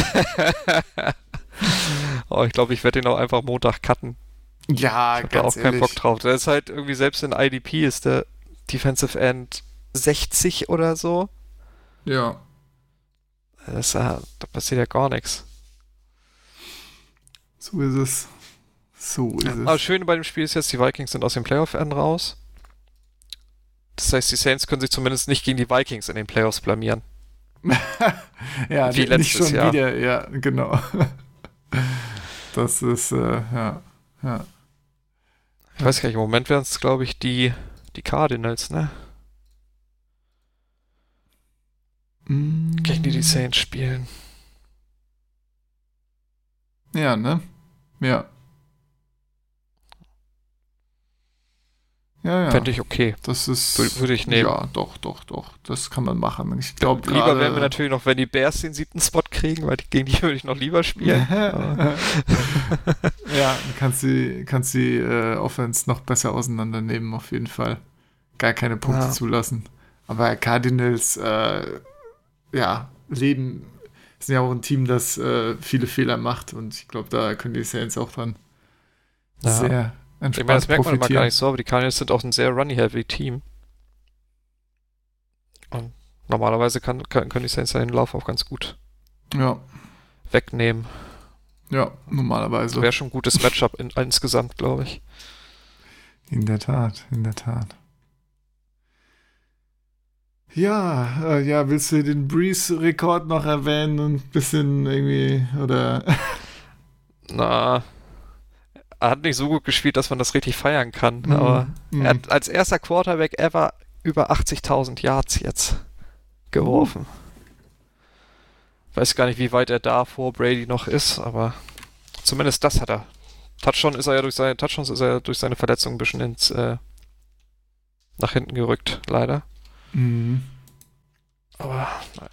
Oh, ich glaube, ich werde ihn auch einfach Montag cutten. ja, Ich habe da auch ganz keinen ehrlich. Bock drauf. Der ist halt irgendwie, selbst in IDP ist der Defensive End 60 oder so. Ja. Das da passiert ja gar nichts. So ist es. So ist Aber es. schön bei dem Spiel ist jetzt, die Vikings sind aus dem Playoff-End raus. Das heißt, die Saints können sich zumindest nicht gegen die Vikings in den Playoffs blamieren. ja, Wie nicht letztes schon Jahr. wieder, ja, genau. Das ist, äh, ja, ja. Ich weiß gar nicht, im Moment wären es, glaube ich, die, die Cardinals, ne? Gegen die die Saints spielen. Ja, ne? Ja. Ja, ja. Fände ich okay. das ist. Wür- würde ich nehmen. Ja, doch, doch, doch. Das kann man machen. Ich glaube, Lieber wären wir natürlich noch, wenn die Bears den siebten Spot kriegen, weil gegen die würde ich noch lieber spielen. Ja, du kannst die, kannst die äh, Offense noch besser auseinandernehmen, auf jeden Fall. Gar keine Punkte Ja. zulassen. Aber Cardinals, äh, ja, leben, sind ja auch ein Team, das äh, viele Fehler macht und ich glaube, da können die Saints auch dran Ja. Sehr Ich entspannt meine, das merkt man immer gar nicht so, aber die Cardinals sind auch ein sehr runny-heavy Team. Und normalerweise kann, kann, können die Saints den Lauf auch ganz gut Ja, wegnehmen. ja, normalerweise. Wäre schon ein gutes Matchup in, insgesamt, glaube ich. In der Tat, in der Tat. Ja, äh, ja, willst du den Breeze-Rekord noch erwähnen und ein bisschen irgendwie, oder? Na, hat nicht so gut gespielt, dass man das richtig feiern kann. Aber Mhm. er hat als erster Quarterback ever über 80.000 Yards jetzt geworfen. Weiß gar nicht, wie weit er da vor Brady noch ist, aber zumindest das hat er. Touchdown ist er ja durch seine Touchdowns ist er ja durch seine Verletzung ein bisschen ins äh, nach hinten gerückt, leider. Mhm. Aber naja.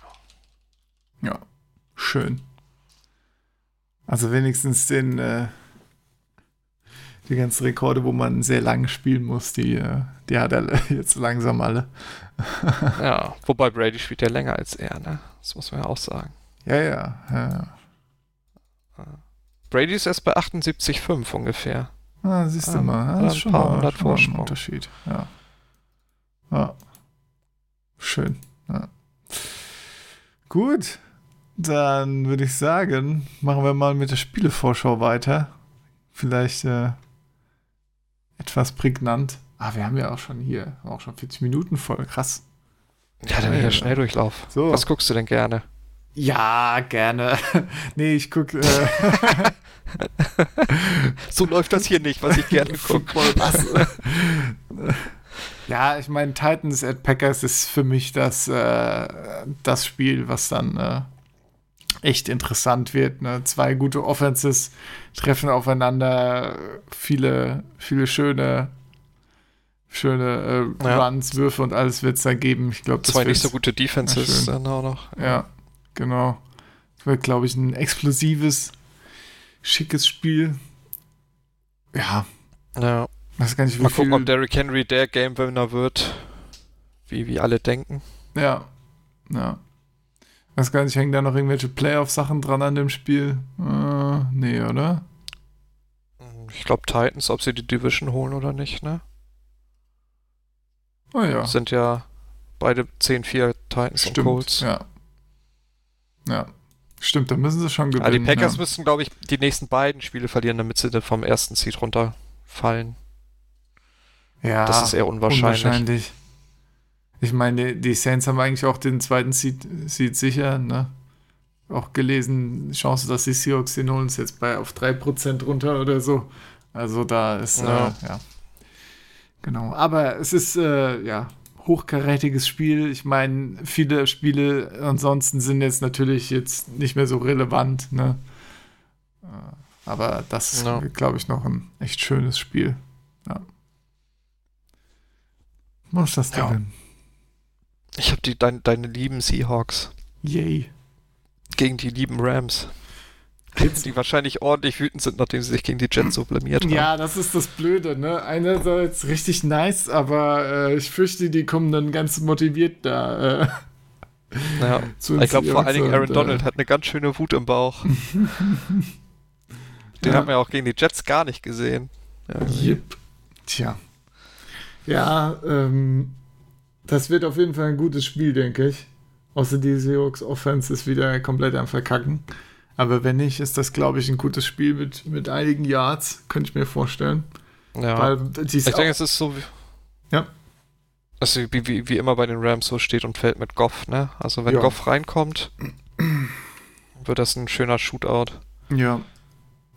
Ja, schön. Also wenigstens den, äh, die ganzen Rekorde, wo man sehr lange spielen muss, die, die hat er jetzt langsam alle. ja, wobei Brady spielt ja länger als er, ne? Das muss man ja auch sagen. Ja, ja, ja. ja. Brady ist erst bei 78,5 ungefähr. Ah, siehst du Ah, mal, das ist schon paar mal, schon mal ein. Unterschied. Ja. ja. Schön. Ja. Gut, dann würde ich sagen, machen wir mal mit der Spielevorschau weiter. Vielleicht äh, etwas prägnant. Ah, wir haben ja auch schon hier, auch schon 40 Minuten voll. Krass. Ja, dann Ja. wieder Schnelldurchlauf. So. Was guckst du denn gerne? Ja, gerne. nee, ich gucke. Äh, So läuft das hier nicht, was ich gerne gucke. Ja, ich meine, Titans at Packers ist für mich das, äh, das Spiel, was dann äh, echt interessant wird. Ne? Zwei gute Offenses treffen aufeinander, viele, viele schöne, schöne äh, Ja. Runs, Würfe und alles wird es da geben. Ich glaube, das Zwei nicht so gute Defenses dann auch noch. ja, genau. Es wird, glaube ich, ein explosives, schickes Spiel. Ja, Ja. weiß gar nicht, Mal gucken, ob Derrick Henry der Game Winner wird. Wie, wie alle denken. Ja, ja. Weiß gar nicht, hängen da noch irgendwelche Playoff-Sachen dran an dem Spiel? Äh, nee, oder? Ich glaube Titans, ob sie die Division holen oder nicht, ne? Oh ja, Sind ja beide 10-4 Titans und stimmt. Colts. Ja. Ja. Stimmt, da müssen sie schon gewinnen. Aber die Packers ja. müssen, glaube ich, die nächsten beiden Spiele verlieren, damit sie dann vom ersten Seed runterfallen. ja, das ist eher unwahrscheinlich. unwahrscheinlich. Ich meine, die Saints haben eigentlich auch den zweiten Seed, Seed sicher, ne? Auch gelesen, Chance, dass die Seahawks den holen, ist jetzt bei auf 3% runter oder so. Also da ist, Ja. Äh, ja. Genau. Aber es ist, äh, ja, hochkarätiges Spiel. Ich meine, viele Spiele ansonsten sind jetzt natürlich jetzt nicht mehr so relevant, ne? Äh, Aber das ist, Ja. glaube ich, noch ein echt schönes Spiel. Ja. Ist das Ja. Ich habe die dein, deine lieben Seahawks Yay. gegen die lieben Rams. Die wahrscheinlich ordentlich wütend sind, nachdem sie sich gegen die Jets so blamiert haben. Ja, das ist das Blöde, ne? Einerseits richtig nice, aber äh, ich fürchte, die kommen dann ganz motiviert da. Äh, Ja. zu uns Ich glaube vor allen Dingen und, Aaron äh, Donald hat eine ganz schöne Wut im Bauch. Den Ja. haben wir ja auch gegen die Jets gar nicht gesehen. Ja, Yep. Tja. Ja, ähm, das wird auf jeden Fall ein gutes Spiel, denke ich. Außer die Seahawks Offense ist wieder komplett am Verkacken. Aber wenn nicht, ist das, glaube ich, ein gutes Spiel mit, mit einigen Yards, könnte ich mir vorstellen. ja. Ich denke, es ist so wie. Ja. Also wie, wie, wie immer bei den Rams so steht und fällt mit Goff, ne? Also wenn Ja. Goff reinkommt, wird das ein schöner Shootout. Ja.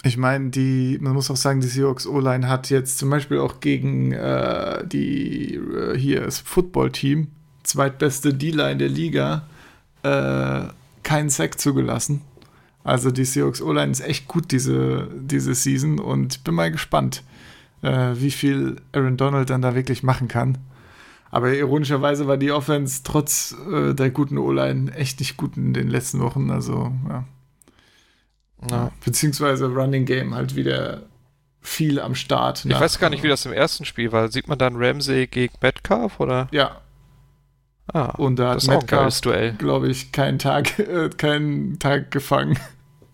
Ich meine, die, man muss auch sagen, die Seahawks O-Line hat jetzt zum Beispiel auch gegen äh, die äh, hier das Football-Team, zweitbeste D-Line der Liga, äh, keinen Sack zugelassen. Also die Seahawks O-Line ist echt gut diese, diese Season und bin mal gespannt, äh, wie viel Aaron Donald dann da wirklich machen kann. Aber ironischerweise war die Offense trotz äh, der guten O-Line echt nicht gut in den letzten Wochen. Also, ja. Ja. Beziehungsweise Running Game halt wieder viel am Start. Ich weiß gar nicht, wie das im ersten Spiel war. Sieht man dann Ramsey gegen Metcalf oder? Ja, Ah, und da hat Metcalf, glaube ich, keinen Tag, äh, keinen Tag gefangen.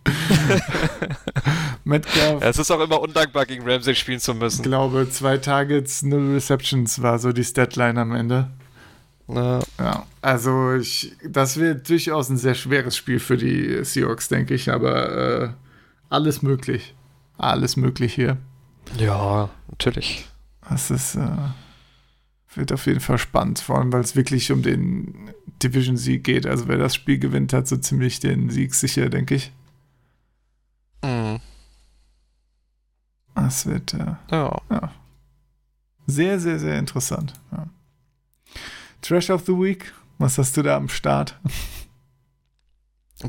Metcalf, Ja, es ist auch immer undankbar, gegen Ramsey spielen zu ich müssen. glaube, zwei Targets, null Receptions war so die Statline am Ende. Na, Ja, also ich, das wird durchaus ein sehr schweres Spiel für die Seahawks, denke ich, aber äh, alles möglich. Alles möglich hier. ja, natürlich. Das ist, äh, wird auf jeden Fall spannend, vor allem weil es wirklich um den Division-Sieg geht. Also wer das Spiel gewinnt, hat so ziemlich den Sieg sicher, denke ich. Mhm. Das wird äh, Ja. sehr, sehr, sehr interessant. Ja. Trash of the Week, was hast du da am Start?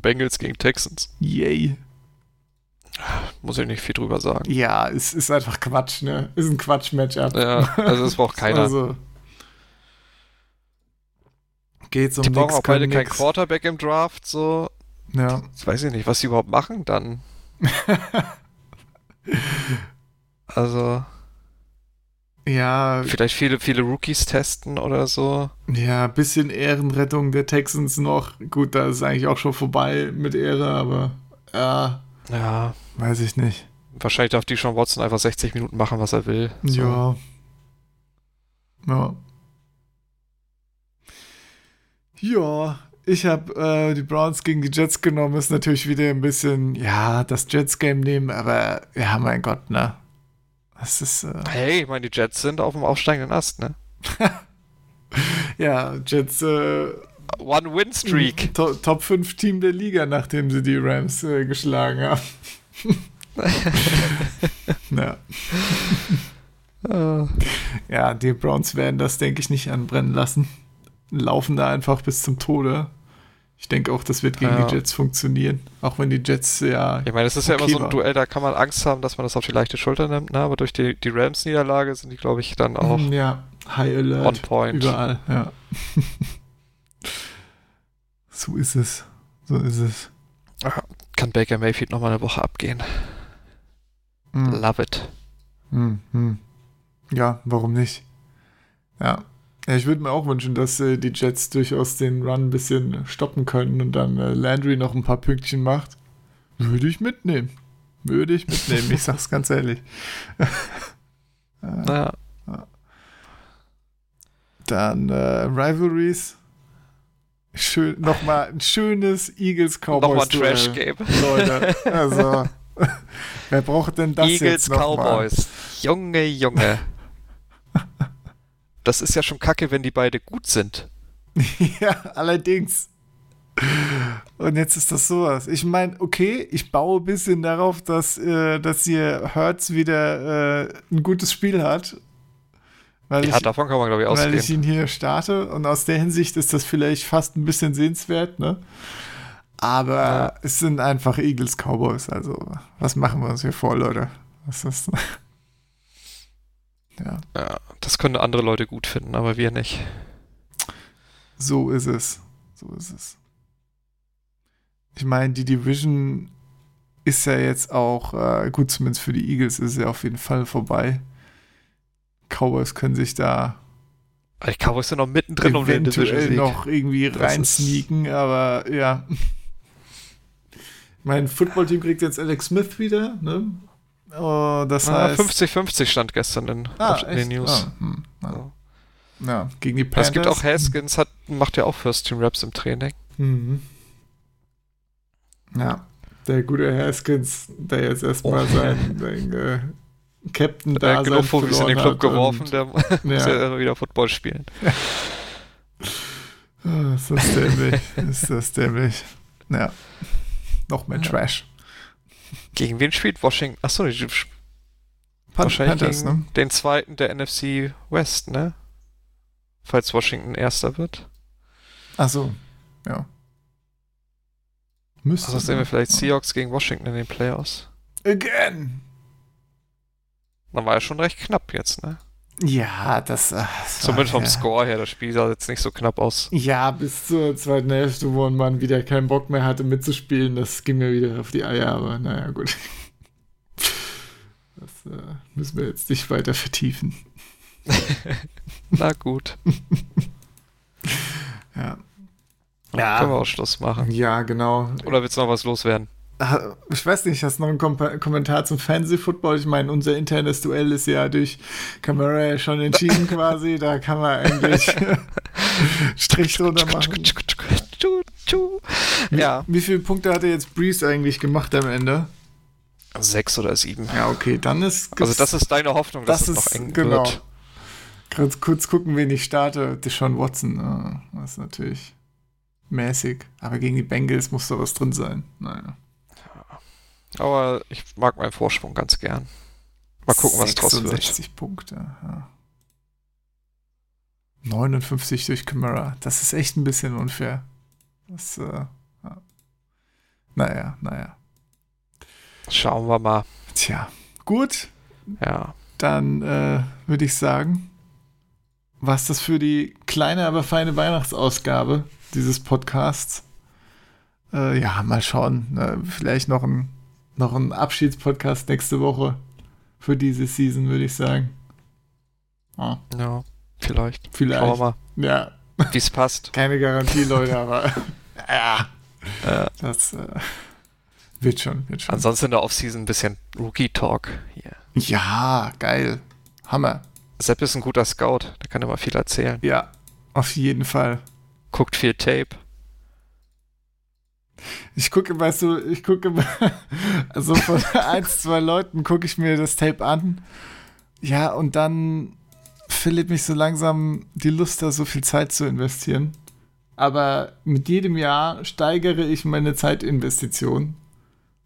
Bengals gegen Texans. Yay. Muss ich nicht viel drüber sagen. Ja, es ist einfach Quatsch, ne? Ist ein Quatsch-Matchup. Ja, also das braucht keiner. Also, geht's um die brauchen auch beide nix. Quarterback im Draft, so. Ja. Jetzt weiß ich nicht, was sie überhaupt machen dann. Also, ja, vielleicht viele, viele Rookies testen oder so. ja, bisschen Ehrenrettung der Texans noch. Gut, da ist eigentlich auch schon vorbei mit Ehre, aber ja, Ja, weiß ich nicht. wahrscheinlich darf die schon Watson einfach 60 Minuten machen, was er will. So. Ja. Ja. Ja, ich habe äh, die Browns gegen die Jets genommen. Ist natürlich wieder ein bisschen, ja, das Jets-Game nehmen, aber ja, mein Gott, ne? Das ist, äh, Hey, ich meine, die Jets sind auf dem aufsteigenden Ast, ne? ja, Jets äh, One-Win-Streak. to Top 5 Team der Liga, nachdem sie die Rams äh, geschlagen haben. ja. Äh, ja, die Browns werden das, denke ich, nicht anbrennen lassen. Laufen da einfach bis zum Tode. Ich denke auch, das wird gegen Ja. die Jets funktionieren. Auch wenn die Jets ja. ich meine, es ist ja Okay, immer so ein. Duell, da kann man Angst haben, dass man das auf die leichte Schulter nimmt, ne? aber durch die, die Rams-Niederlage sind die, glaube ich, dann auch Mm, Ja, High Alert. on point. Überall, ja. so ist es. So ist es. Kann Baker Mayfield nochmal eine Woche abgehen. Mm. Love it. Hm, hm. Ja, warum nicht? Ja. Ja ich würde mir auch wünschen, dass äh, die Jets durchaus den Run ein bisschen stoppen können und dann äh, Landry noch ein paar Pünktchen macht. Würde ich mitnehmen. Würde ich mitnehmen, ich sag's ganz ehrlich. Ja, Dann äh, Rivalries. Schön, nochmal ein schönes Eagles Cowboys. nochmal ein Trash-Game. Leute, also. wer braucht denn das Eagles jetzt mal? Cowboys. Junge, Junge. Das ist ja schon kacke, wenn die beide gut sind. Ja, allerdings. Und jetzt ist das sowas. Ich meine, okay, ich baue ein bisschen darauf, dass, äh, dass hier Hertz wieder äh, ein gutes Spiel hat. Weil, Ja, ich, davon kann man, glaube ich, weil ich ausgehen. ihn hier starte. Und aus der Hinsicht ist das vielleicht fast ein bisschen sehenswert, ne? Aber Ja. es sind einfach Eagles Cowboys. Also, was machen wir uns hier vor, Leute? Was ist das? Ja, Ja, das können andere Leute gut finden, aber wir nicht. so ist es. So ist es. Ich meine, die Division ist ja jetzt auch, äh, gut, zumindest für die Eagles ist ja auf jeden Fall vorbei. Cowboys können sich da Die Cowboys sind noch mittendrin um den Division-Sieg. noch irgendwie Das rein ist- sneaken, aber ja. Mein Footballteam kriegt jetzt Alex Smith wieder, ne? Oh, das Ah, heißt. 50-50 stand gestern in, Ah, in den? News. Ah, hm, ja. Ja, gegen die Panthers. Es gibt auch Haskins, hat, macht ja auch First Team Raps im Training. Mhm. Ja, der gute Haskins, der jetzt erstmal Oh. sein, sein äh, Captain da genug Profis in den Club geworfen, der muss Ja. ja wieder Football spielen. Ah, Ist das dämlich. ist das dämlich. Ja. Noch mehr Trash. Gegen wen spielt Washington? Achso, die Pan wahrscheinlich Panthers, gegen ne? den zweiten der NFC West, ne? Falls Washington erster wird. Achso, ja. Müsste. Also sehen wir vielleicht Seahawks gegen Washington in den Playoffs. Again! Dann war ja schon recht knapp jetzt, ne? Ja, das. äh, das Zumindest vom ja. Score her, das Spiel sah jetzt nicht so knapp aus. Ja, bis zur zweiten Hälfte, wo man wieder keinen Bock mehr hatte mitzuspielen, das ging mir wieder auf die Eier, aber naja, gut. Das äh, müssen wir jetzt nicht weiter vertiefen. Na gut. Ja. Können wir auch Schluss machen. Ja, genau. Oder willst du noch was loswerden? Ah, Ich weiß nicht, hast du noch einen Kom Kommentar zum Fantasy-Football? Ich meine, unser internes Duell ist ja durch Camara ja schon entschieden quasi. Da kann man eigentlich Strich drunter machen. Ja. Wie viele Punkte hat er jetzt Breeze eigentlich gemacht am Ende? Sechs oder sieben. Ja, okay, dann ist. Also das ist deine Hoffnung, dass das es noch ist eng genau. wird. Kurz, kurz gucken, wen ich starte. Deshaun Watson. ah, Das ist natürlich mäßig. Aber gegen die Bengals muss da was drin sein. Naja. Aber ich mag meinen Vorsprung ganz gern. Mal gucken, was draus wird. 66 Punkte. Ja. 59 durch Camara. Das ist echt ein bisschen unfair. Das, äh, ja. Naja, naja. Schauen wir mal. Tja. Gut, Ja. dann äh, würde ich sagen, was das für die kleine, aber feine Weihnachtsausgabe dieses Podcasts. Äh, ja, mal schauen. Äh, vielleicht noch ein, noch ein Abschiedspodcast nächste Woche für diese Season, würde ich sagen. Ah, Ja. Vielleicht. vielleicht. Schauen wir mal, Ja, wie es passt. keine Garantie, Leute, aber ja, Äh, das äh, wird schon, wird schon. ansonsten in der Offseason ein bisschen Rookie-Talk hier. ja, geil. Hammer. Sepp ist ein guter Scout, der kann immer viel erzählen. Ja, auf jeden Fall. Guckt viel Tape. Ich gucke, weißt du, ich gucke immer, also von ein, zwei Leuten gucke ich mir das Tape an. Ja, und dann verliert mich so langsam die Lust, da so viel Zeit zu investieren. Aber mit jedem Jahr steigere ich meine Zeitinvestition.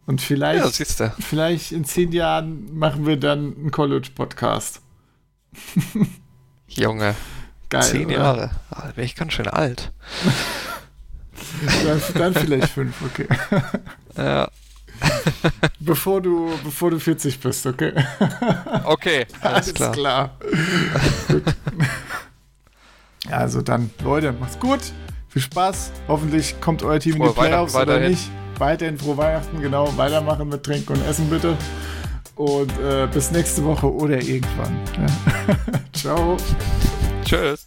Und vielleicht, Ja, vielleicht in zehn Jahren machen wir dann einen College-Podcast. Junge, Geil. zehn oder? Jahre. Ah, da bin ich ganz schön alt. Dann, dann vielleicht fünf, okay. Ja. Bevor du, bevor du 40 bist, okay. Okay, alles klar. gut. Ja, also dann, Leute, macht's gut. Viel Spaß. Hoffentlich kommt euer Team in Frohe die Playoffs oder nicht. Weiterhin frohe Weihnachten, genau. Weitermachen mit Trinken und Essen bitte. Und äh, bis nächste Woche oder irgendwann. Ja. Ciao. Tschüss.